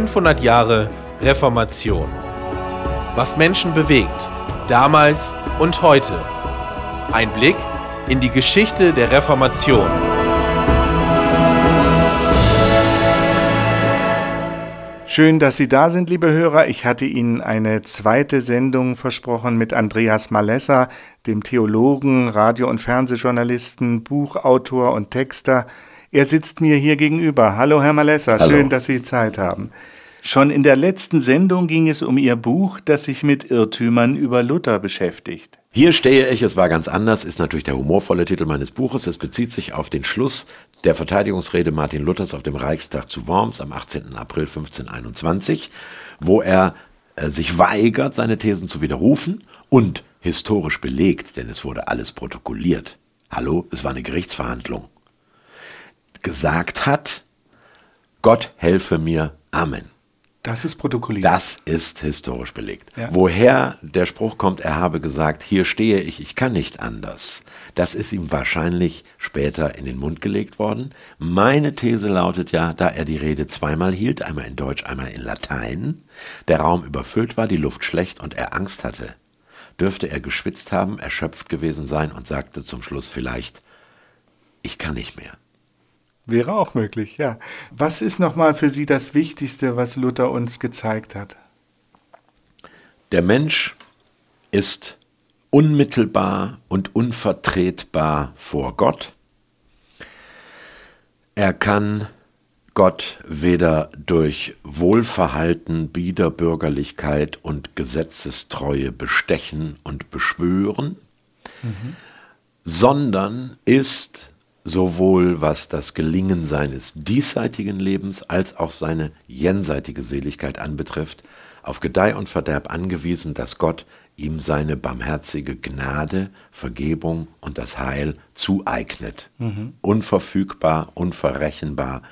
500 Jahre Reformation. Was Menschen bewegt, damals und heute. Ein Blick in die Geschichte der Reformation. Schön, dass Sie da sind, liebe Hörer. Ich hatte Ihnen eine zweite Sendung versprochen mit Andreas Malessa, dem Theologen, Radio- und Fernsehjournalisten, Buchautor und Texter. Er sitzt mir hier gegenüber. Hallo, Herr Malessa, Hallo. schön, dass Sie Zeit haben. Schon in der letzten Sendung ging es um Ihr Buch, das sich mit Irrtümern über Luther beschäftigt. Hier stehe ich, es war ganz anders, ist natürlich der humorvolle Titel meines Buches. Es bezieht sich auf den Schluss der Verteidigungsrede Martin Luthers auf dem Reichstag zu Worms am 18. April 1521, wo er äh, sich weigert, seine Thesen zu widerrufen und historisch belegt, denn es wurde alles protokolliert. Hallo, es war eine Gerichtsverhandlung gesagt hat, Gott helfe mir, Amen. Das ist protokolliert. Das ist historisch belegt. Ja. Woher der Spruch kommt, er habe gesagt, hier stehe ich, ich kann nicht anders. Das ist ihm wahrscheinlich später in den Mund gelegt worden. Meine These lautet ja, da er die Rede zweimal hielt, einmal in Deutsch, einmal in Latein, der Raum überfüllt war, die Luft schlecht und er Angst hatte, dürfte er geschwitzt haben, erschöpft gewesen sein und sagte zum Schluss vielleicht, ich kann nicht mehr. Wäre auch möglich, ja. Was ist nochmal für Sie das Wichtigste, was Luther uns gezeigt hat? Der Mensch ist unmittelbar und unvertretbar vor Gott. Er kann Gott weder durch Wohlverhalten, Biederbürgerlichkeit und Gesetzestreue bestechen und beschwören, mhm. sondern ist sowohl was das Gelingen seines diesseitigen Lebens als auch seine jenseitige Seligkeit anbetrifft, auf Gedeih und Verderb angewiesen, dass Gott ihm seine barmherzige Gnade, Vergebung und das Heil zueignet. Mhm. Unverfügbar, unverrechenbar,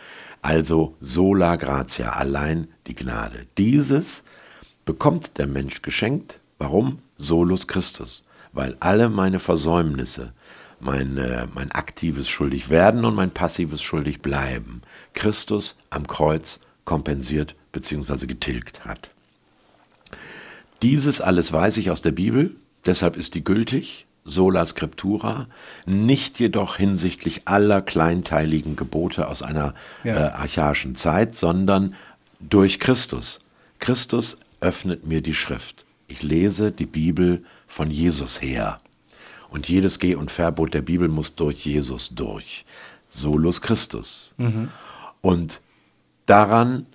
also sola gratia, allein die Gnade. Dieses bekommt der Mensch geschenkt. Warum? Solus Christus, weil alle meine Versäumnisse, mein, äh, mein aktives Schuldigwerden und mein passives Schuldigbleiben Christus am Kreuz kompensiert bzw. getilgt hat. Dieses alles weiß ich aus der Bibel, deshalb ist die gültig, sola scriptura, nicht jedoch hinsichtlich aller kleinteiligen Gebote aus einer ja. äh, archaischen Zeit, sondern durch Christus. Christus öffnet mir die Schrift. Ich lese die Bibel von Jesus her. Und jedes Geh- und Verbot der Bibel muss durch Jesus durch. Solus Christus. Mhm. Und daran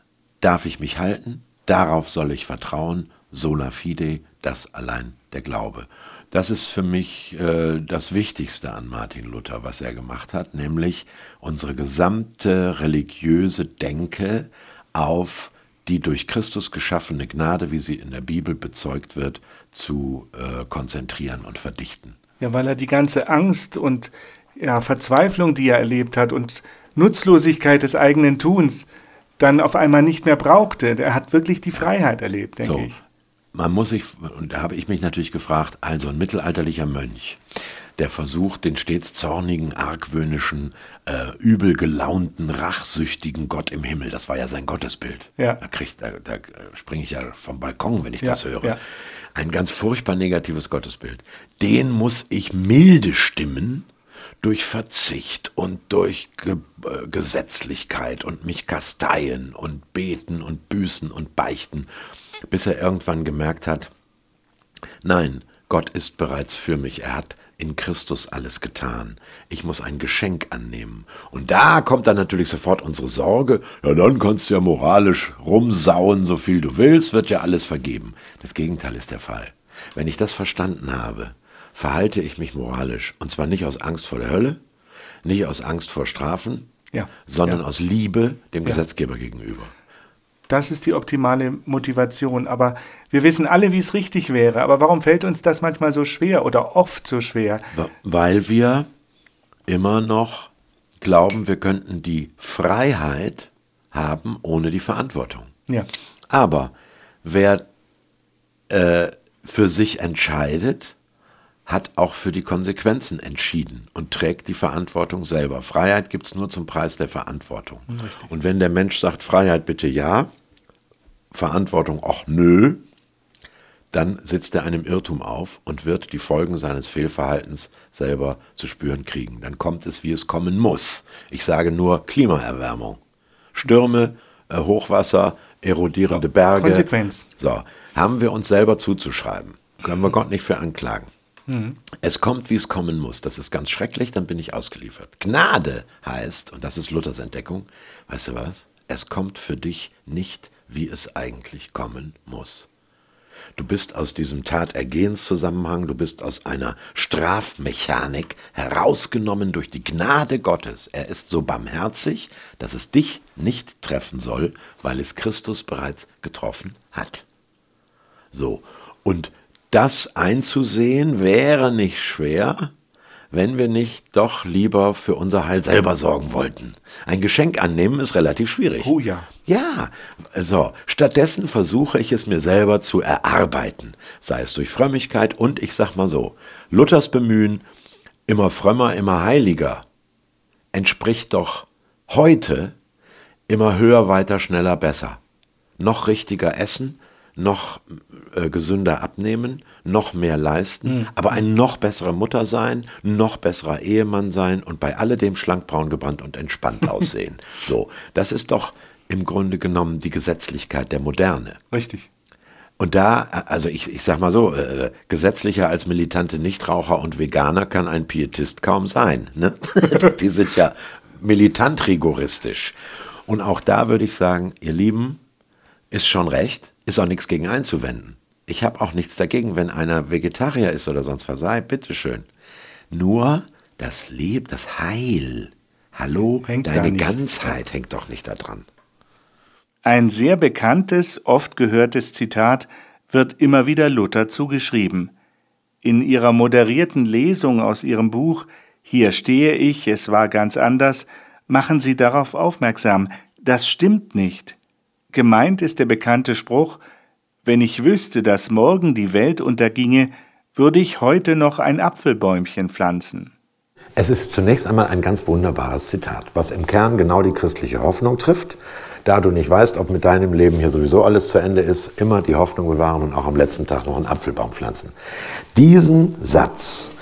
darf ich mich halten, darauf soll ich vertrauen, sola fide, das allein der Glaube. Das ist für mich äh, das Wichtigste an Martin Luther, was er gemacht hat, nämlich unsere gesamte religiöse Denke auf die durch Christus geschaffene Gnade, wie sie in der Bibel bezeugt wird, zu äh, konzentrieren und verdichten. Ja, weil er die ganze Angst und ja, Verzweiflung, die er erlebt hat und Nutzlosigkeit des eigenen Tuns dann auf einmal nicht mehr brauchte. Er hat wirklich die Freiheit erlebt, denke so. ich. Man muss sich, und da habe ich mich natürlich gefragt, also ein mittelalterlicher Mönch, der versucht, den stets zornigen, argwöhnischen, äh, übel gelaunten, rachsüchtigen Gott im Himmel, das war ja sein Gottesbild. Ja. Da, da, da springe ich ja vom Balkon, wenn ich ja, das höre. Ja ein ganz furchtbar negatives Gottesbild. Den muss ich milde stimmen durch Verzicht und durch Ge äh, Gesetzlichkeit und mich kasteien und beten und büßen und beichten, bis er irgendwann gemerkt hat, nein, Gott ist bereits für mich, er hat in Christus alles getan. Ich muss ein Geschenk annehmen. Und da kommt dann natürlich sofort unsere Sorge, ja dann kannst du ja moralisch rumsauen, so viel du willst, wird ja alles vergeben. Das Gegenteil ist der Fall. Wenn ich das verstanden habe, verhalte ich mich moralisch. Und zwar nicht aus Angst vor der Hölle, nicht aus Angst vor Strafen, ja, sondern ja. aus Liebe dem ja. Gesetzgeber gegenüber. Das ist die optimale Motivation. Aber wir wissen alle, wie es richtig wäre. Aber warum fällt uns das manchmal so schwer oder oft so schwer? Weil wir immer noch glauben, wir könnten die Freiheit haben ohne die Verantwortung. Ja. Aber wer äh, für sich entscheidet, hat auch für die Konsequenzen entschieden und trägt die Verantwortung selber. Freiheit gibt es nur zum Preis der Verantwortung. Richtig. Und wenn der Mensch sagt, Freiheit bitte ja, Verantwortung, ach nö, dann sitzt er einem Irrtum auf und wird die Folgen seines Fehlverhaltens selber zu spüren kriegen. Dann kommt es, wie es kommen muss. Ich sage nur Klimaerwärmung. Stürme, äh, Hochwasser, erodierende Berge. Konsequenz. So, haben wir uns selber zuzuschreiben. Können wir Gott nicht für anklagen. Mhm. Es kommt, wie es kommen muss. Das ist ganz schrecklich, dann bin ich ausgeliefert. Gnade heißt, und das ist Luthers Entdeckung, weißt du was? Es kommt für dich nicht, wie es eigentlich kommen muss. Du bist aus diesem Tatergehenszusammenhang, du bist aus einer Strafmechanik herausgenommen durch die Gnade Gottes. Er ist so barmherzig, dass es dich nicht treffen soll, weil es Christus bereits getroffen hat. So, und das einzusehen wäre nicht schwer, wenn wir nicht doch lieber für unser Heil selber sorgen wollten. Ein Geschenk annehmen ist relativ schwierig. Oh ja. Ja, so. Stattdessen versuche ich es mir selber zu erarbeiten, sei es durch Frömmigkeit und ich sag mal so, Luthers Bemühen, immer frömmer, immer heiliger, entspricht doch heute immer höher, weiter, schneller, besser. Noch richtiger essen, noch äh, gesünder abnehmen, noch mehr leisten, mhm. aber ein noch bessere Mutter sein, noch besserer Ehemann sein und bei alledem schlank, braun gebrannt und entspannt aussehen. So, das ist doch im Grunde genommen die Gesetzlichkeit der Moderne. Richtig. Und da, also ich, ich sag mal so, äh, gesetzlicher als militante Nichtraucher und Veganer kann ein Pietist kaum sein. Ne? Die sind ja militant rigoristisch. Und auch da würde ich sagen, ihr Lieben, ist schon recht, ist auch nichts gegen einzuwenden. Ich habe auch nichts dagegen, wenn einer Vegetarier ist oder sonst was sei, bitteschön. Nur das Leben, das Heil, hallo, hängt deine Ganzheit hängt doch nicht daran. Ein sehr bekanntes, oft gehörtes Zitat wird immer wieder Luther zugeschrieben. In ihrer moderierten Lesung aus ihrem Buch Hier stehe ich, es war ganz anders, machen sie darauf aufmerksam, das stimmt nicht. Gemeint ist der bekannte Spruch Wenn ich wüsste, dass morgen die Welt unterginge, würde ich heute noch ein Apfelbäumchen pflanzen. Es ist zunächst einmal ein ganz wunderbares Zitat, was im Kern genau die christliche Hoffnung trifft. Da du nicht weißt, ob mit deinem Leben hier sowieso alles zu Ende ist, immer die Hoffnung bewahren und auch am letzten Tag noch einen Apfelbaum pflanzen. Diesen Satz,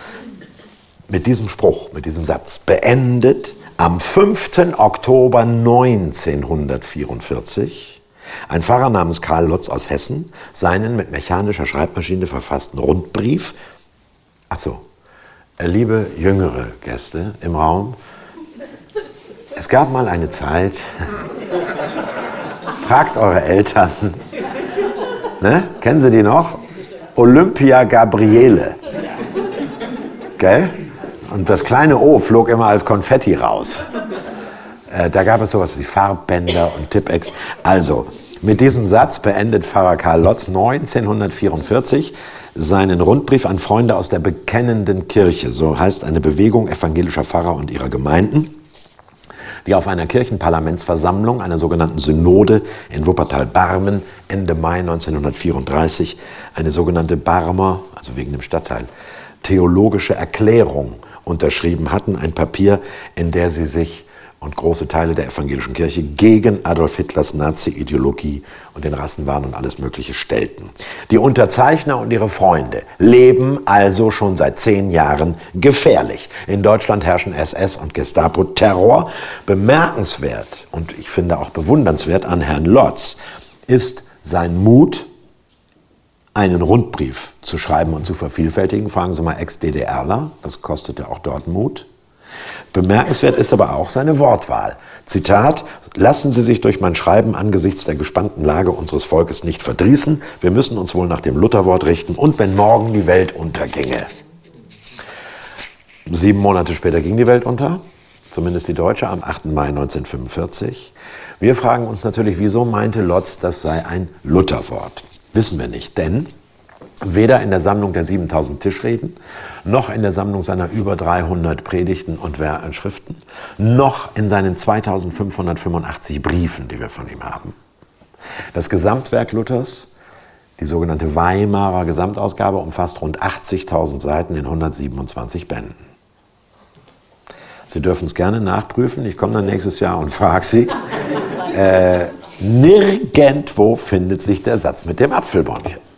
mit diesem Spruch, mit diesem Satz, beendet am 5. Oktober 1944 ein Pfarrer namens Karl Lotz aus Hessen seinen mit mechanischer Schreibmaschine verfassten Rundbrief. Achso, äh, liebe jüngere Gäste im Raum, es gab mal eine Zeit, fragt eure Eltern, ne? kennen Sie die noch? Olympia Gabriele. Gell? Und das kleine O flog immer als Konfetti raus. Äh, da gab es sowas wie Farbbänder und Tippex. Also, mit diesem Satz beendet Pfarrer Karl Lotz 1944 seinen Rundbrief an Freunde aus der bekennenden Kirche, so heißt eine Bewegung evangelischer Pfarrer und ihrer Gemeinden, die auf einer Kirchenparlamentsversammlung, einer sogenannten Synode in Wuppertal-Barmen Ende Mai 1934 eine sogenannte Barmer, also wegen dem Stadtteil, theologische Erklärung unterschrieben hatten, ein Papier, in der sie sich und große Teile der evangelischen Kirche gegen Adolf Hitlers Nazi-Ideologie und den Rassenwahn und alles Mögliche stellten. Die Unterzeichner und ihre Freunde leben also schon seit zehn Jahren gefährlich. In Deutschland herrschen SS und Gestapo-Terror. Bemerkenswert und ich finde auch bewundernswert an Herrn Lotz ist sein Mut, einen Rundbrief zu schreiben und zu vervielfältigen. Fragen Sie mal Ex-DDRler, das kostete auch dort Mut. Bemerkenswert ist aber auch seine Wortwahl. Zitat, lassen Sie sich durch mein Schreiben angesichts der gespannten Lage unseres Volkes nicht verdrießen. Wir müssen uns wohl nach dem Lutherwort richten und wenn morgen die Welt unterginge. Sieben Monate später ging die Welt unter, zumindest die deutsche, am 8. Mai 1945. Wir fragen uns natürlich, wieso meinte Lotz, das sei ein Lutherwort? Wissen wir nicht, denn weder in der Sammlung der 7000 Tischreden, noch in der Sammlung seiner über 300 Predigten und Schriften, noch in seinen 2585 Briefen, die wir von ihm haben. Das Gesamtwerk Luthers, die sogenannte Weimarer Gesamtausgabe, umfasst rund 80.000 Seiten in 127 Bänden. Sie dürfen es gerne nachprüfen. Ich komme dann nächstes Jahr und frage Sie. Äh, Nirgendwo findet sich der Satz mit dem Apfelbäumchen.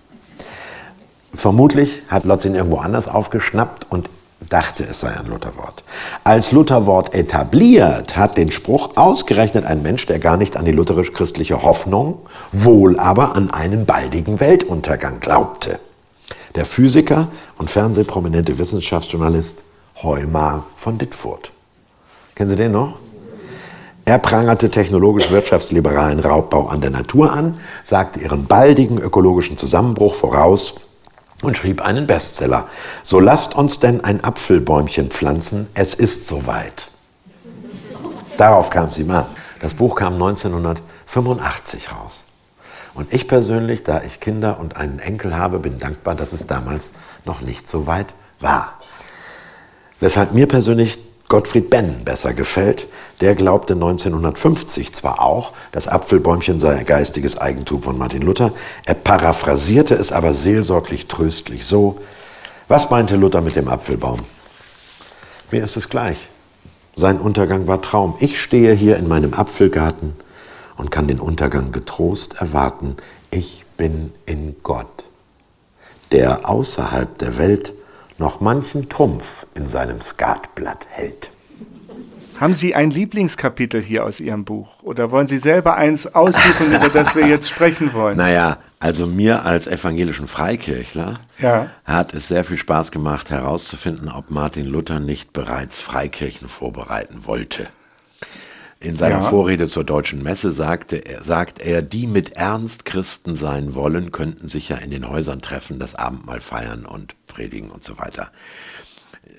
Vermutlich hat Lotz ihn irgendwo anders aufgeschnappt und dachte, es sei ein Lutherwort. Als Lutherwort etabliert hat den Spruch ausgerechnet ein Mensch, der gar nicht an die lutherisch-christliche Hoffnung, wohl aber an einen baldigen Weltuntergang glaubte. Der Physiker und fernsehprominente Wissenschaftsjournalist Heumar von Dittfurt. Kennen Sie den noch? Er prangerte technologisch-wirtschaftsliberalen Raubbau an der Natur an, sagte ihren baldigen ökologischen Zusammenbruch voraus und schrieb einen Bestseller. So lasst uns denn ein Apfelbäumchen pflanzen, es ist soweit. Darauf kam sie mal. Das Buch kam 1985 raus. Und ich persönlich, da ich Kinder und einen Enkel habe, bin dankbar, dass es damals noch nicht so weit war. Weshalb mir persönlich Gottfried Benn besser gefällt. Der glaubte 1950 zwar auch, das Apfelbäumchen sei geistiges Eigentum von Martin Luther, er paraphrasierte es aber seelsorglich tröstlich so, was meinte Luther mit dem Apfelbaum? Mir ist es gleich. Sein Untergang war Traum. Ich stehe hier in meinem Apfelgarten und kann den Untergang getrost erwarten. Ich bin in Gott, der außerhalb der Welt noch manchen Trumpf in seinem Skatblatt hält. Haben Sie ein Lieblingskapitel hier aus Ihrem Buch? Oder wollen Sie selber eins aussuchen, über das wir jetzt sprechen wollen? Naja, also mir als evangelischen Freikirchler ja. hat es sehr viel Spaß gemacht, herauszufinden, ob Martin Luther nicht bereits Freikirchen vorbereiten wollte. In seiner ja. Vorrede zur deutschen Messe sagte er, sagt er, die mit Ernst Christen sein wollen, könnten sich ja in den Häusern treffen, das Abendmahl feiern und predigen und so weiter.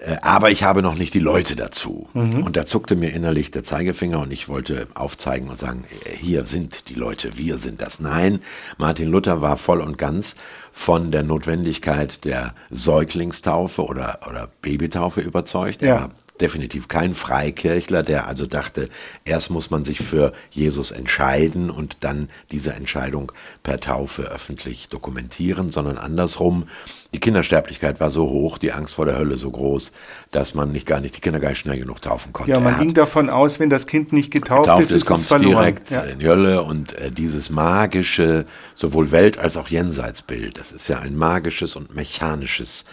Äh, aber ich habe noch nicht die Leute dazu. Mhm. Und da zuckte mir innerlich der Zeigefinger und ich wollte aufzeigen und sagen, äh, hier sind die Leute, wir sind das. Nein, Martin Luther war voll und ganz von der Notwendigkeit der Säuglingstaufe oder, oder Babytaufe überzeugt. Ja. Er war definitiv kein Freikirchler, der also dachte, erst muss man sich für Jesus entscheiden und dann diese Entscheidung per Taufe öffentlich dokumentieren, sondern andersrum. Die Kindersterblichkeit war so hoch, die Angst vor der Hölle so groß, dass man nicht gar nicht die Kinder gar nicht schnell genug taufen konnte. Ja, man ging davon aus, wenn das Kind nicht getauft, getauft ist, ist, kommt es verloren. direkt ja. in die Hölle und äh, dieses magische, sowohl Welt- als auch Jenseitsbild, das ist ja ein magisches und mechanisches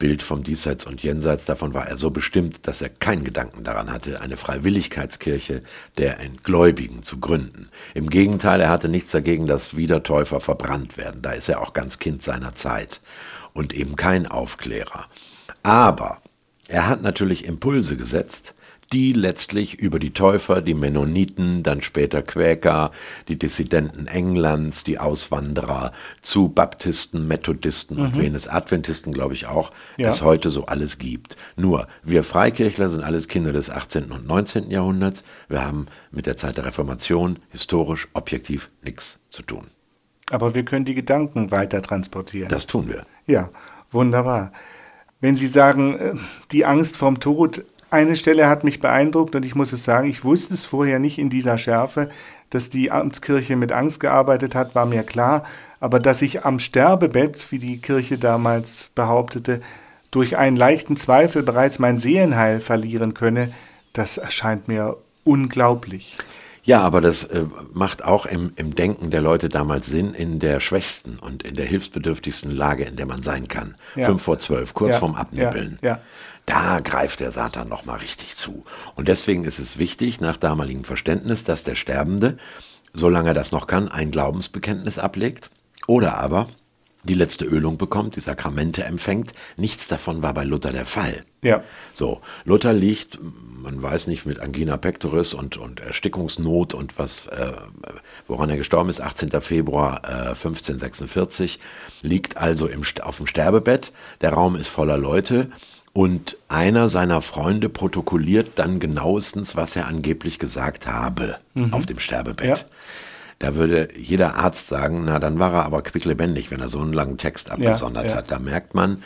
Bild vom Diesseits und Jenseits. Davon war er so bestimmt, dass er keinen Gedanken daran hatte, eine Freiwilligkeitskirche der Entgläubigen zu gründen. Im Gegenteil, er hatte nichts dagegen, dass Wiedertäufer verbrannt werden. Da ist er auch ganz Kind seiner Zeit und eben kein Aufklärer. Aber er hat natürlich Impulse gesetzt, die letztlich über die Täufer, die Mennoniten, dann später Quäker, die Dissidenten Englands, die Auswanderer zu Baptisten, Methodisten mhm. und Venus Adventisten, glaube ich auch, ja. es heute so alles gibt. Nur, wir Freikirchler sind alles Kinder des 18. und 19. Jahrhunderts. Wir haben mit der Zeit der Reformation historisch objektiv nichts zu tun. Aber wir können die Gedanken weiter transportieren. Das tun wir. Ja, wunderbar. Wenn Sie sagen, äh, die Angst vorm Tod eine Stelle hat mich beeindruckt und ich muss es sagen, ich wusste es vorher nicht in dieser Schärfe. Dass die Amtskirche mit Angst gearbeitet hat, war mir klar. Aber dass ich am Sterbebett, wie die Kirche damals behauptete, durch einen leichten Zweifel bereits mein Seelenheil verlieren könne, das erscheint mir unglaublich. Ja, aber das äh, macht auch im, im Denken der Leute damals Sinn in der schwächsten und in der hilfsbedürftigsten Lage, in der man sein kann. Ja. Fünf vor zwölf, kurz ja. vorm Abnippeln. Ja. ja. Da greift der Satan nochmal richtig zu. Und deswegen ist es wichtig, nach damaligem Verständnis, dass der Sterbende, solange er das noch kann, ein Glaubensbekenntnis ablegt oder aber die letzte Ölung bekommt, die Sakramente empfängt. Nichts davon war bei Luther der Fall. Ja. So, Luther liegt, man weiß nicht, mit Angina pectoris und, und Erstickungsnot und was, äh, woran er gestorben ist, 18. Februar äh, 1546, liegt also im, auf dem Sterbebett. Der Raum ist voller Leute. Und einer seiner Freunde protokolliert dann genauestens, was er angeblich gesagt habe mhm. auf dem Sterbebett. Ja. Da würde jeder Arzt sagen, na dann war er aber quicklebendig, wenn er so einen langen Text abgesondert ja, ja. hat. Da merkt man,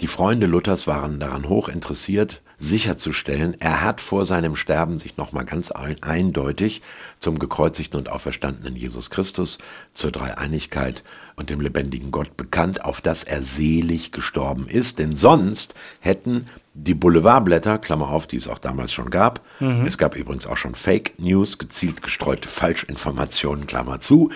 die Freunde Luthers waren daran hoch interessiert, sicherzustellen, er hat vor seinem Sterben sich nochmal ganz ein, eindeutig zum gekreuzigten und auferstandenen Jesus Christus, zur Dreieinigkeit und dem lebendigen Gott bekannt, auf das er selig gestorben ist. Denn sonst hätten die Boulevardblätter, Klammer auf, die es auch damals schon gab, mhm. es gab übrigens auch schon Fake News, gezielt gestreute Falschinformationen, Klammer zu,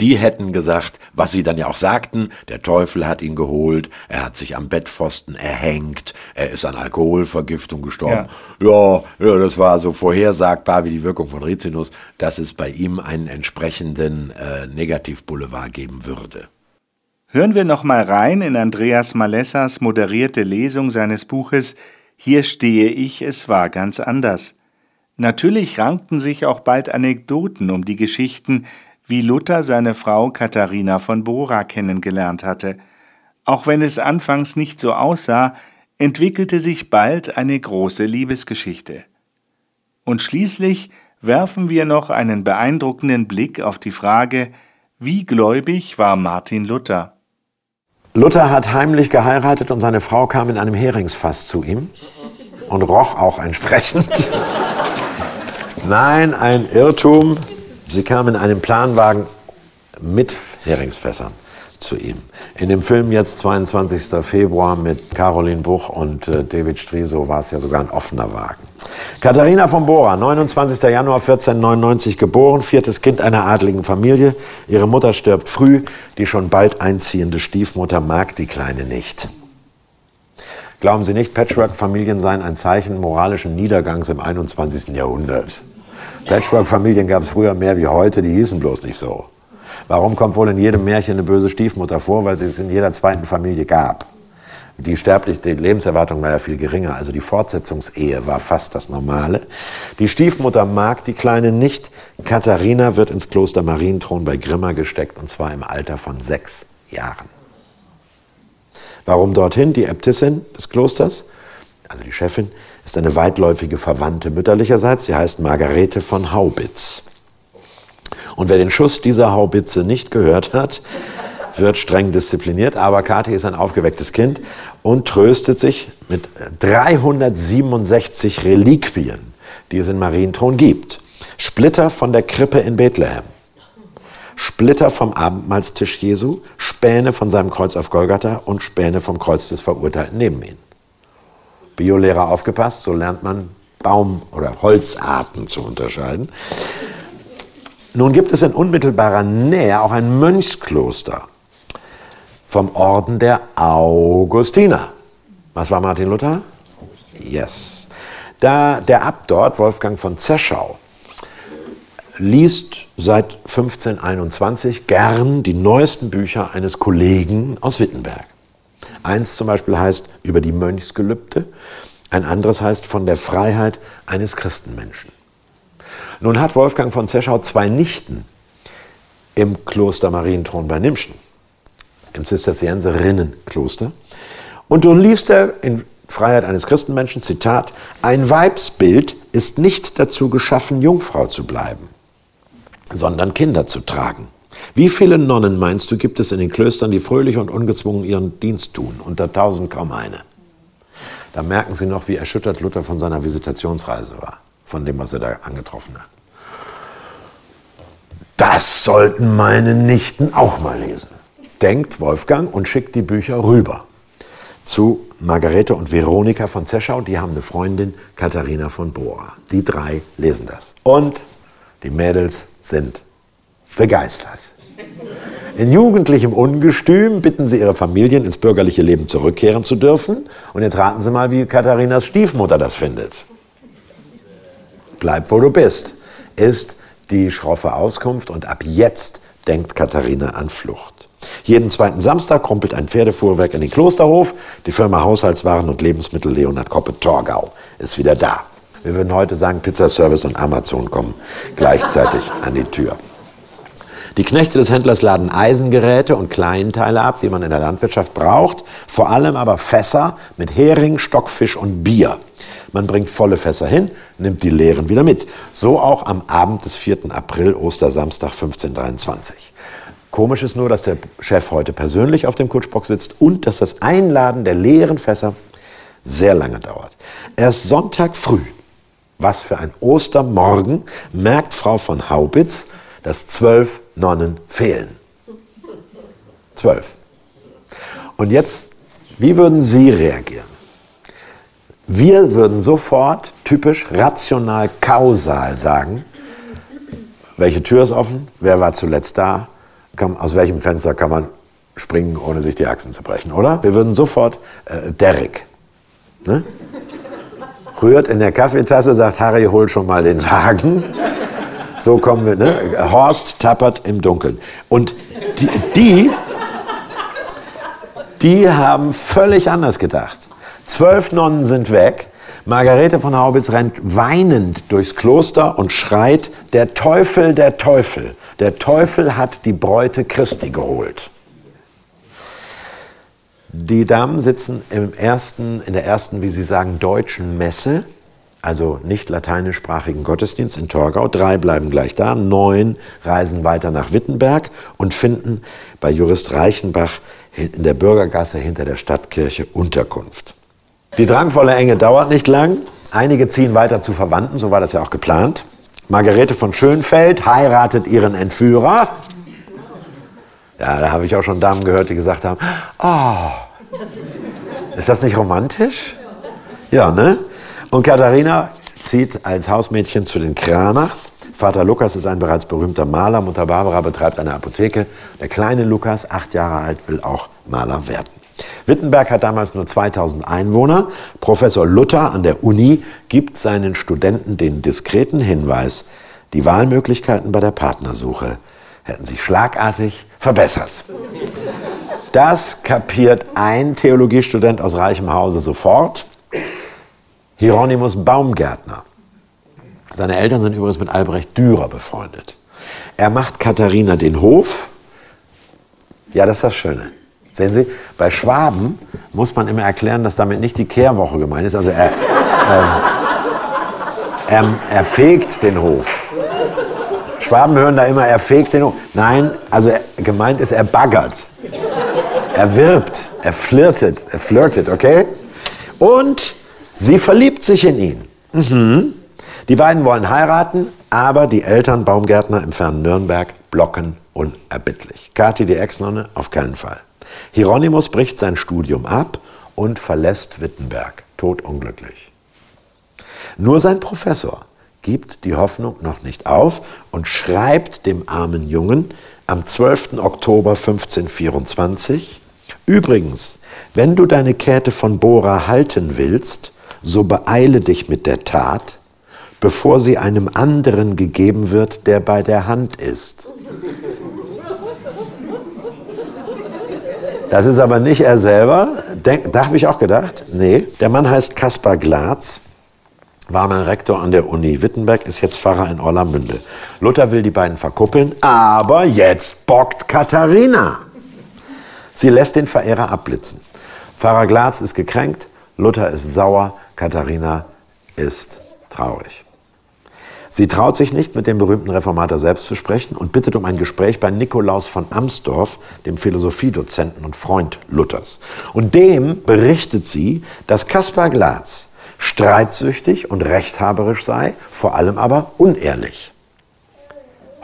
die hätten gesagt, was sie dann ja auch sagten, der Teufel hat ihn geholt, er hat sich am Bettpfosten erhängt, er ist an Alkoholvergiftung gestorben. Ja, ja, ja das war so vorhersagbar wie die Wirkung von Rizinus, dass es bei ihm einen entsprechenden äh, Negativboulevard geben würde. Hören wir noch mal rein in Andreas Malessas moderierte Lesung seines Buches Hier stehe ich, es war ganz anders. Natürlich rankten sich auch bald Anekdoten um die Geschichten, wie Luther seine Frau Katharina von Bora kennengelernt hatte. Auch wenn es anfangs nicht so aussah, entwickelte sich bald eine große Liebesgeschichte. Und schließlich werfen wir noch einen beeindruckenden Blick auf die Frage, wie gläubig war Martin Luther? Luther hat heimlich geheiratet und seine Frau kam in einem Heringsfass zu ihm und roch auch entsprechend. Nein, ein Irrtum. Sie kam in einem Planwagen mit Heringsfässern zu ihm. In dem Film jetzt 22. Februar mit Caroline Buch und äh, David Striso war es ja sogar ein offener Wagen. Katharina von Bora, 29. Januar 1499 geboren, viertes Kind einer adligen Familie. Ihre Mutter stirbt früh, die schon bald einziehende Stiefmutter mag die Kleine nicht. Glauben Sie nicht, Patchwork-Familien seien ein Zeichen moralischen Niedergangs im 21. Jahrhundert. Patchwork-Familien gab es früher mehr wie heute, die hießen bloß nicht so. Warum kommt wohl in jedem Märchen eine böse Stiefmutter vor? Weil es in jeder zweiten Familie gab. Die sterbliche die Lebenserwartung war ja viel geringer, also die Fortsetzungsehe war fast das Normale. Die Stiefmutter mag die Kleine nicht. Katharina wird ins Kloster Marienthron bei Grimma gesteckt und zwar im Alter von sechs Jahren. Warum dorthin? Die Äbtissin des Klosters, also die Chefin, ist eine weitläufige Verwandte mütterlicherseits. Sie heißt Margarete von Haubitz. Und wer den Schuss dieser Haubitze nicht gehört hat, wird streng diszipliniert. Aber Kathi ist ein aufgewecktes Kind und tröstet sich mit 367 Reliquien, die es in Marienthron gibt. Splitter von der Krippe in Bethlehem. Splitter vom Abendmahlstisch Jesu, Späne von seinem Kreuz auf Golgatha und Späne vom Kreuz des Verurteilten neben ihm. Biolehrer aufgepasst, so lernt man Baum- oder Holzarten zu unterscheiden. Nun gibt es in unmittelbarer Nähe auch ein Mönchskloster vom Orden der Augustiner. Was war Martin Luther? Yes. Da der Abt dort, Wolfgang von Zeschau, liest seit 1521 gern die neuesten Bücher eines Kollegen aus Wittenberg. Eins zum Beispiel heißt über die Mönchsgelübde, ein anderes heißt von der Freiheit eines Christenmenschen. Nun hat Wolfgang von Zeschau zwei Nichten im Kloster Marienthron bei Nimschen, im Zisterzienserinnenkloster. Und du liest er in Freiheit eines Christenmenschen, Zitat, ein Weibsbild ist nicht dazu geschaffen, Jungfrau zu bleiben, sondern Kinder zu tragen. Wie viele Nonnen, meinst du, gibt es in den Klöstern, die fröhlich und ungezwungen ihren Dienst tun? Unter tausend kaum eine. Da merken Sie noch, wie erschüttert Luther von seiner Visitationsreise war, von dem, was er da angetroffen hat. Das sollten meine Nichten auch mal lesen, denkt Wolfgang und schickt die Bücher rüber zu Margarete und Veronika von Zeschau. Die haben eine Freundin, Katharina von Bora. Die drei lesen das. Und die Mädels sind begeistert. In jugendlichem Ungestüm bitten sie ihre Familien, ins bürgerliche Leben zurückkehren zu dürfen. Und jetzt raten Sie mal, wie Katharinas Stiefmutter das findet. Bleib, wo du bist, ist die schroffe Auskunft und ab jetzt denkt Katharina an Flucht. Jeden zweiten Samstag krumpelt ein Pferdefuhrwerk in den Klosterhof. Die Firma Haushaltswaren und Lebensmittel Leonhard Koppe Torgau ist wieder da. Wir würden heute sagen, Pizzaservice und Amazon kommen gleichzeitig an die Tür. Die Knechte des Händlers laden Eisengeräte und Kleinteile ab, die man in der Landwirtschaft braucht, vor allem aber Fässer mit Hering, Stockfisch und Bier. Man bringt volle Fässer hin, nimmt die leeren wieder mit. So auch am Abend des 4. April, Ostersamstag 1523. Komisch ist nur, dass der Chef heute persönlich auf dem Kutschbock sitzt und dass das Einladen der leeren Fässer sehr lange dauert. Erst Sonntag früh, was für ein Ostermorgen, merkt Frau von Haubitz, dass zwölf Nonnen fehlen. Zwölf. Und jetzt, wie würden Sie reagieren? Wir würden sofort typisch rational kausal sagen, welche Tür ist offen, wer war zuletzt da, kann, aus welchem Fenster kann man springen, ohne sich die Achsen zu brechen, oder? Wir würden sofort äh, Derrick. Ne? Rührt in der Kaffeetasse, sagt Harry, hol schon mal den Wagen. So kommen wir, ne? Horst tappert im Dunkeln. Und die, die, die haben völlig anders gedacht. Zwölf Nonnen sind weg. Margarete von Haubitz rennt weinend durchs Kloster und schreit, der Teufel, der Teufel, der Teufel hat die Bräute Christi geholt. Die Damen sitzen im ersten, in der ersten, wie sie sagen, deutschen Messe, also nicht lateinischsprachigen Gottesdienst in Torgau. Drei bleiben gleich da, neun reisen weiter nach Wittenberg und finden bei Jurist Reichenbach in der Bürgergasse hinter der Stadtkirche Unterkunft. Die drangvolle Enge dauert nicht lang. Einige ziehen weiter zu Verwandten, so war das ja auch geplant. Margarete von Schönfeld heiratet ihren Entführer. Ja, da habe ich auch schon Damen gehört, die gesagt haben, oh, ist das nicht romantisch? Ja, ne? Und Katharina zieht als Hausmädchen zu den Kranachs. Vater Lukas ist ein bereits berühmter Maler, Mutter Barbara betreibt eine Apotheke. Der kleine Lukas, acht Jahre alt, will auch Maler werden. Wittenberg hat damals nur 2000 Einwohner. Professor Luther an der Uni gibt seinen Studenten den diskreten Hinweis, die Wahlmöglichkeiten bei der Partnersuche hätten sich schlagartig verbessert. Das kapiert ein Theologiestudent aus reichem Hause sofort. Hieronymus Baumgärtner. Seine Eltern sind übrigens mit Albrecht Dürer befreundet. Er macht Katharina den Hof. Ja, das ist das Schöne. Sehen Sie, bei Schwaben muss man immer erklären, dass damit nicht die Kehrwoche gemeint ist. Also er, ähm, er, er fegt den Hof. Schwaben hören da immer, er fegt den Hof. Nein, also er, gemeint ist, er baggert. Er wirbt, er flirtet, er flirtet, okay? Und sie verliebt sich in ihn. Mhm. Die beiden wollen heiraten, aber die Eltern Baumgärtner im fernen Nürnberg blocken unerbittlich. Kathi, die Ex-Nonne, auf keinen Fall. Hieronymus bricht sein Studium ab und verlässt Wittenberg, todunglücklich. Nur sein Professor gibt die Hoffnung noch nicht auf und schreibt dem armen Jungen am 12. Oktober 1524, Übrigens, wenn du deine Käthe von Bora halten willst, so beeile dich mit der Tat, bevor sie einem anderen gegeben wird, der bei der Hand ist. Das ist aber nicht er selber. Denk, da habe ich auch gedacht, nee, der Mann heißt Kaspar Glatz, war mein Rektor an der Uni Wittenberg, ist jetzt Pfarrer in Orlamünde. Luther will die beiden verkuppeln, aber jetzt bockt Katharina. Sie lässt den Verehrer abblitzen. Pfarrer Glatz ist gekränkt, Luther ist sauer, Katharina ist traurig. Sie traut sich nicht, mit dem berühmten Reformator selbst zu sprechen und bittet um ein Gespräch bei Nikolaus von Amsdorf, dem Philosophiedozenten und Freund Luthers. Und dem berichtet sie, dass Kaspar Glatz streitsüchtig und rechthaberisch sei, vor allem aber unehrlich.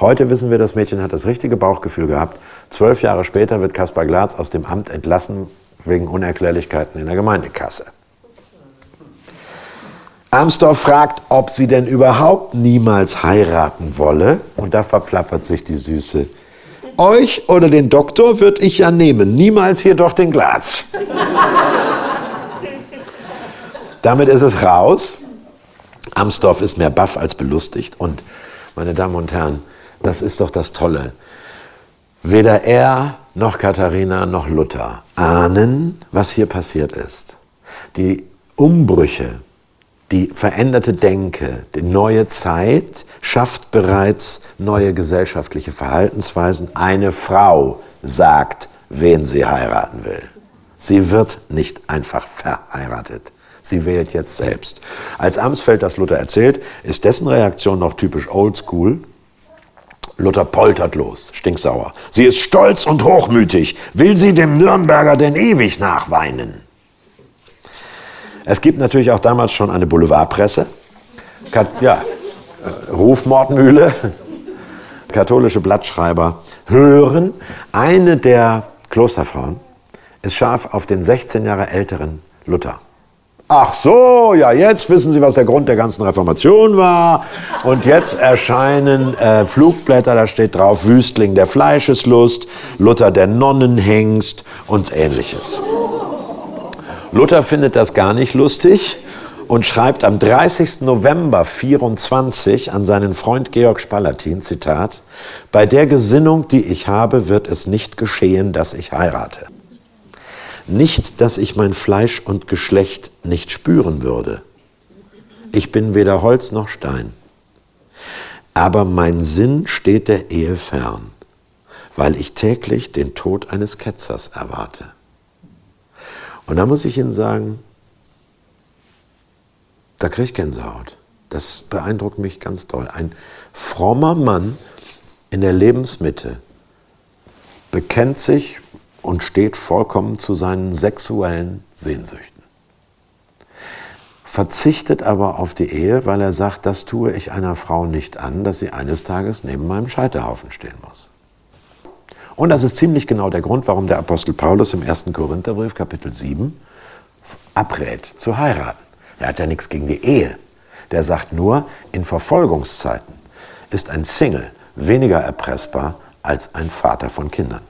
Heute wissen wir, das Mädchen hat das richtige Bauchgefühl gehabt. Zwölf Jahre später wird Kaspar Glatz aus dem Amt entlassen wegen Unerklärlichkeiten in der Gemeindekasse. Amsdorf fragt, ob sie denn überhaupt niemals heiraten wolle. Und da verplappert sich die Süße. Euch oder den Doktor würde ich ja nehmen, niemals jedoch den Glatz. Damit ist es raus. Amsdorf ist mehr baff als belustigt. Und, meine Damen und Herren, das ist doch das Tolle. Weder er noch Katharina noch Luther ahnen, was hier passiert ist. Die Umbrüche die veränderte Denke, die neue Zeit schafft bereits neue gesellschaftliche Verhaltensweisen. Eine Frau sagt, wen sie heiraten will. Sie wird nicht einfach verheiratet. Sie wählt jetzt selbst. Als Amsfeld das Luther erzählt, ist dessen Reaktion noch typisch oldschool. Luther poltert los, stinksauer. Sie ist stolz und hochmütig. Will sie dem Nürnberger denn ewig nachweinen? Es gibt natürlich auch damals schon eine Boulevardpresse. Kat ja, äh, Rufmordmühle. Katholische Blattschreiber hören, eine der Klosterfrauen ist scharf auf den 16 Jahre älteren Luther. Ach so, ja, jetzt wissen Sie, was der Grund der ganzen Reformation war. Und jetzt erscheinen äh, Flugblätter, da steht drauf Wüstling der Fleischeslust, Luther der Nonnenhengst und ähnliches. Luther findet das gar nicht lustig und schreibt am 30. November 24 an seinen Freund Georg Spalatin, Zitat, Bei der Gesinnung, die ich habe, wird es nicht geschehen, dass ich heirate. Nicht, dass ich mein Fleisch und Geschlecht nicht spüren würde. Ich bin weder Holz noch Stein. Aber mein Sinn steht der Ehe fern, weil ich täglich den Tod eines Ketzers erwarte. Und da muss ich Ihnen sagen, da kriege ich Gänsehaut. Das beeindruckt mich ganz doll. Ein frommer Mann in der Lebensmitte bekennt sich und steht vollkommen zu seinen sexuellen Sehnsüchten. Verzichtet aber auf die Ehe, weil er sagt, das tue ich einer Frau nicht an, dass sie eines Tages neben meinem Scheiterhaufen stehen muss. Und das ist ziemlich genau der Grund, warum der Apostel Paulus im 1. Korintherbrief Kapitel 7 abrät zu heiraten. Er hat ja nichts gegen die Ehe. Der sagt nur, in Verfolgungszeiten ist ein Single weniger erpressbar als ein Vater von Kindern.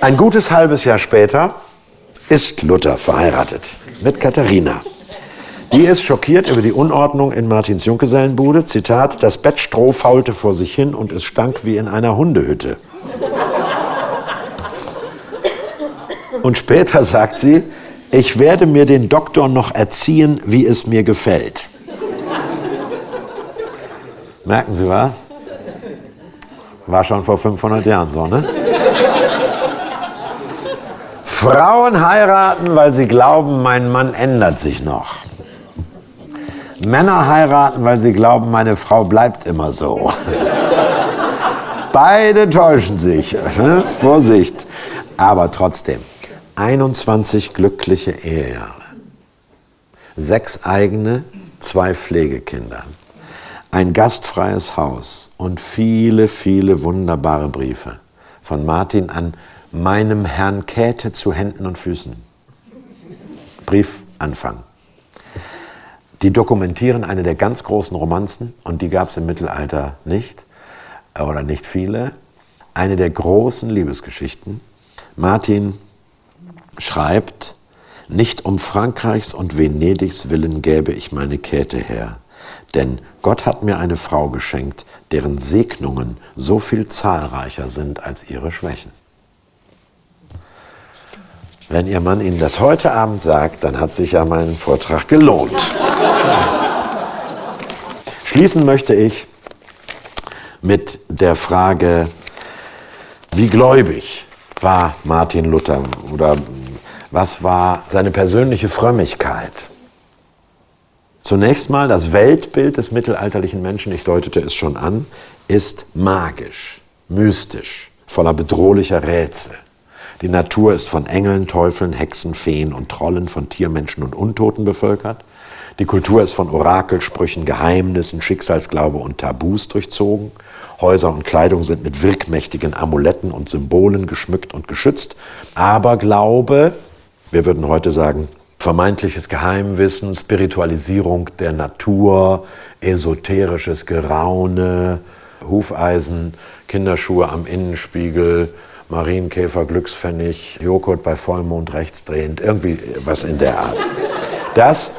Ein gutes halbes Jahr später ist Luther verheiratet mit Katharina. Die ist schockiert über die Unordnung in Martins Junggesellenbude. Zitat, das Bettstroh faulte vor sich hin und es stank wie in einer Hundehütte. Und später sagt sie, ich werde mir den Doktor noch erziehen, wie es mir gefällt. Merken Sie was? War schon vor 500 Jahren so, ne? Frauen heiraten, weil sie glauben, mein Mann ändert sich noch. Männer heiraten, weil sie glauben, meine Frau bleibt immer so. Beide täuschen sich. Vorsicht. Aber trotzdem, 21 glückliche Ehejahre. Sechs eigene, zwei Pflegekinder. Ein gastfreies Haus und viele, viele wunderbare Briefe. Von Martin an meinem Herrn Käthe zu Händen und Füßen. Briefanfang. Die dokumentieren eine der ganz großen Romanzen und die gab es im Mittelalter nicht äh, oder nicht viele. Eine der großen Liebesgeschichten. Martin schreibt, nicht um Frankreichs und Venedigs willen gäbe ich meine Käthe her, denn Gott hat mir eine Frau geschenkt, deren Segnungen so viel zahlreicher sind als ihre Schwächen. Wenn Ihr Mann Ihnen das heute Abend sagt, dann hat sich ja mein Vortrag gelohnt. Schließen möchte ich mit der Frage, wie gläubig war Martin Luther oder was war seine persönliche Frömmigkeit? Zunächst mal, das Weltbild des mittelalterlichen Menschen, ich deutete es schon an, ist magisch, mystisch, voller bedrohlicher Rätsel. Die Natur ist von Engeln, Teufeln, Hexen, Feen und Trollen, von Tiermenschen und Untoten bevölkert. Die Kultur ist von Orakelsprüchen, Geheimnissen, Schicksalsglaube und Tabus durchzogen. Häuser und Kleidung sind mit wirkmächtigen Amuletten und Symbolen geschmückt und geschützt. Aber Glaube, wir würden heute sagen, vermeintliches Geheimwissen, Spiritualisierung der Natur, esoterisches Geraune, Hufeisen, Kinderschuhe am Innenspiegel, Marienkäfer, Glückspfennig, Joghurt bei Vollmond rechtsdrehend, irgendwie was in der Art. Das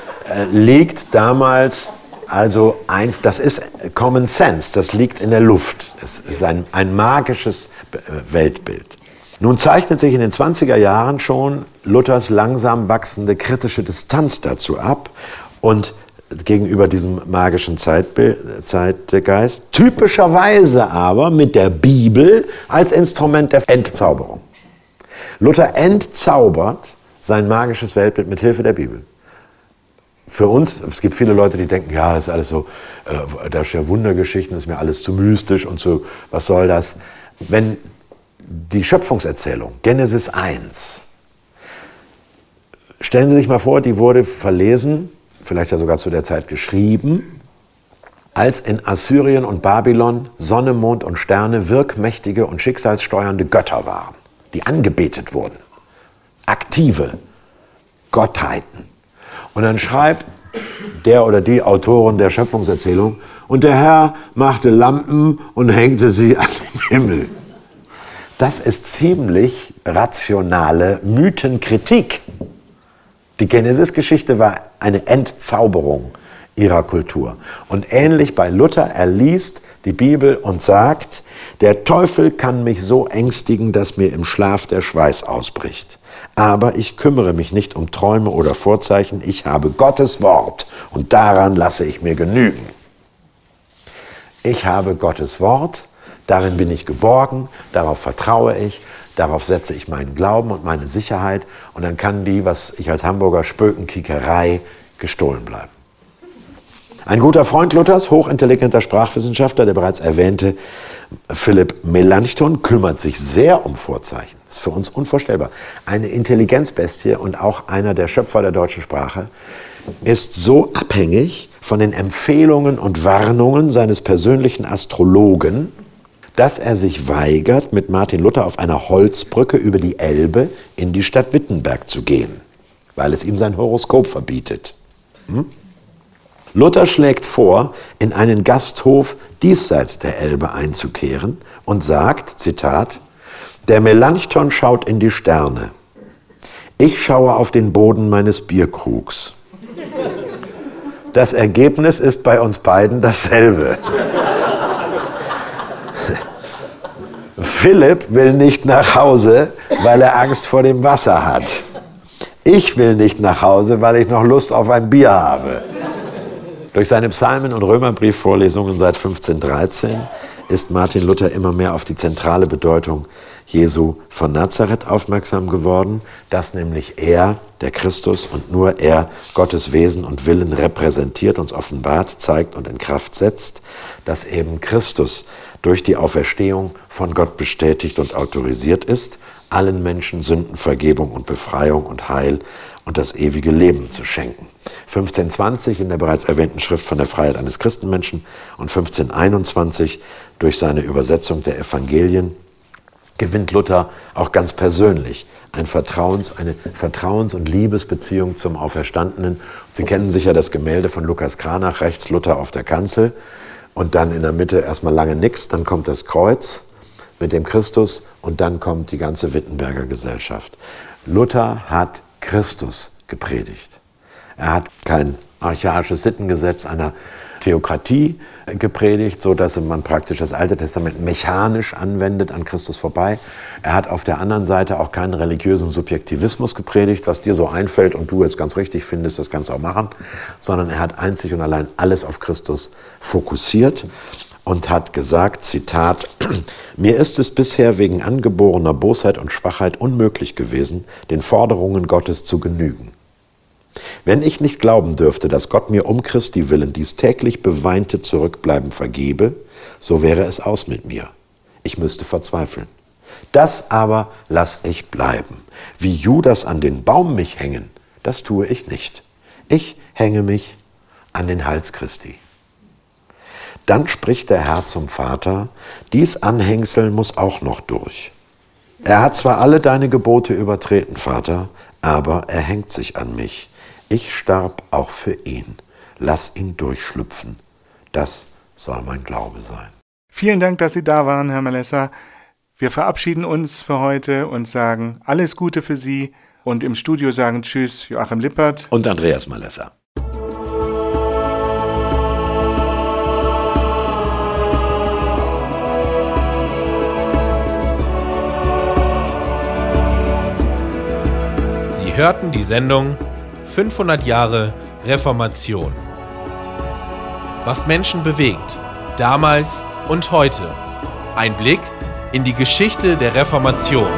liegt damals also ein, das ist Common Sense, das liegt in der Luft. Es ist ein, ein magisches äh, Weltbild. Nun zeichnet sich in den 20er Jahren schon Luthers langsam wachsende kritische Distanz dazu ab und gegenüber diesem magischen Zeitbild, Zeitgeist, typischerweise aber mit der Bibel als Instrument der Entzauberung. Luther entzaubert sein magisches Weltbild mit Hilfe der Bibel. Für uns, es gibt viele Leute, die denken, ja, das ist alles so, äh, da ist ja Wundergeschichten, das ist mir alles zu mystisch und zu, was soll das? Wenn die Schöpfungserzählung, Genesis 1, Stellen Sie sich mal vor, die wurde verlesen, vielleicht ja sogar zu der Zeit geschrieben, als in Assyrien und Babylon Sonne, Mond und Sterne wirkmächtige und schicksalssteuernde Götter waren, die angebetet wurden. Aktive Gottheiten. Und dann schreibt der oder die Autorin der Schöpfungserzählung, und der Herr machte Lampen und hängte sie an den Himmel. Das ist ziemlich rationale Mythenkritik. Die Genesis-Geschichte war eine Entzauberung ihrer Kultur. Und ähnlich bei Luther, er liest die Bibel und sagt, der Teufel kann mich so ängstigen, dass mir im Schlaf der Schweiß ausbricht. Aber ich kümmere mich nicht um Träume oder Vorzeichen, ich habe Gottes Wort und daran lasse ich mir genügen. Ich habe Gottes Wort, darin bin ich geborgen, darauf vertraue ich, darauf setze ich meinen Glauben und meine Sicherheit. Und dann kann die, was ich als Hamburger Spökenkickerei, gestohlen bleiben. Ein guter Freund Luthers, hochintelligenter Sprachwissenschaftler, der bereits erwähnte Philipp Melanchthon, kümmert sich sehr um Vorzeichen. Das ist für uns unvorstellbar. Eine Intelligenzbestie und auch einer der Schöpfer der deutschen Sprache ist so abhängig von den Empfehlungen und Warnungen seines persönlichen Astrologen, dass er sich weigert, mit Martin Luther auf einer Holzbrücke über die Elbe in die Stadt Wittenberg zu gehen, weil es ihm sein Horoskop verbietet. Hm? Luther schlägt vor, in einen Gasthof diesseits der Elbe einzukehren und sagt, Zitat, der Melanchthon schaut in die Sterne. Ich schaue auf den Boden meines Bierkrugs. Das Ergebnis ist bei uns beiden dasselbe. Philipp will nicht nach Hause, weil er Angst vor dem Wasser hat. Ich will nicht nach Hause, weil ich noch Lust auf ein Bier habe. Durch seine Psalmen- und Römerbriefvorlesungen seit 1513 ist Martin Luther immer mehr auf die zentrale Bedeutung Jesu von Nazareth aufmerksam geworden, dass nämlich er, der Christus und nur er Gottes Wesen und Willen repräsentiert, uns offenbart, zeigt und in Kraft setzt, dass eben Christus durch die Auferstehung von Gott bestätigt und autorisiert ist, allen Menschen Sündenvergebung und Befreiung und Heil und das ewige Leben zu schenken. 1520 in der bereits erwähnten Schrift von der Freiheit eines Christenmenschen und 1521 durch seine Übersetzung der Evangelien gewinnt Luther auch ganz persönlich ein Vertrauens, eine Vertrauens- und Liebesbeziehung zum Auferstandenen. Sie kennen sicher das Gemälde von Lukas Kranach, rechts Luther auf der Kanzel und dann in der Mitte erstmal lange nichts, dann kommt das Kreuz mit dem Christus und dann kommt die ganze Wittenberger Gesellschaft. Luther hat Christus gepredigt. Er hat kein archaisches Sittengesetz einer Theokratie gepredigt, so dass man praktisch das Alte Testament mechanisch anwendet an Christus vorbei. Er hat auf der anderen Seite auch keinen religiösen Subjektivismus gepredigt, was dir so einfällt und du jetzt ganz richtig findest, das kannst du auch machen, sondern er hat einzig und allein alles auf Christus fokussiert und hat gesagt, Zitat, mir ist es bisher wegen angeborener Bosheit und Schwachheit unmöglich gewesen, den Forderungen Gottes zu genügen. Wenn ich nicht glauben dürfte, dass Gott mir um Christi willen dies täglich beweinte Zurückbleiben vergebe, so wäre es aus mit mir. Ich müsste verzweifeln. Das aber lass ich bleiben. Wie Judas an den Baum mich hängen, das tue ich nicht. Ich hänge mich an den Hals Christi. Dann spricht der Herr zum Vater, dies Anhängsel muss auch noch durch. Er hat zwar alle deine Gebote übertreten, Vater, aber er hängt sich an mich. Ich starb auch für ihn. Lass ihn durchschlüpfen. Das soll mein Glaube sein. Vielen Dank, dass Sie da waren, Herr Malessa. Wir verabschieden uns für heute und sagen alles Gute für Sie. Und im Studio sagen Tschüss Joachim Lippert und Andreas Malessa. Hörten die Sendung 500 Jahre Reformation. Was Menschen bewegt, damals und heute. Ein Blick in die Geschichte der Reformation.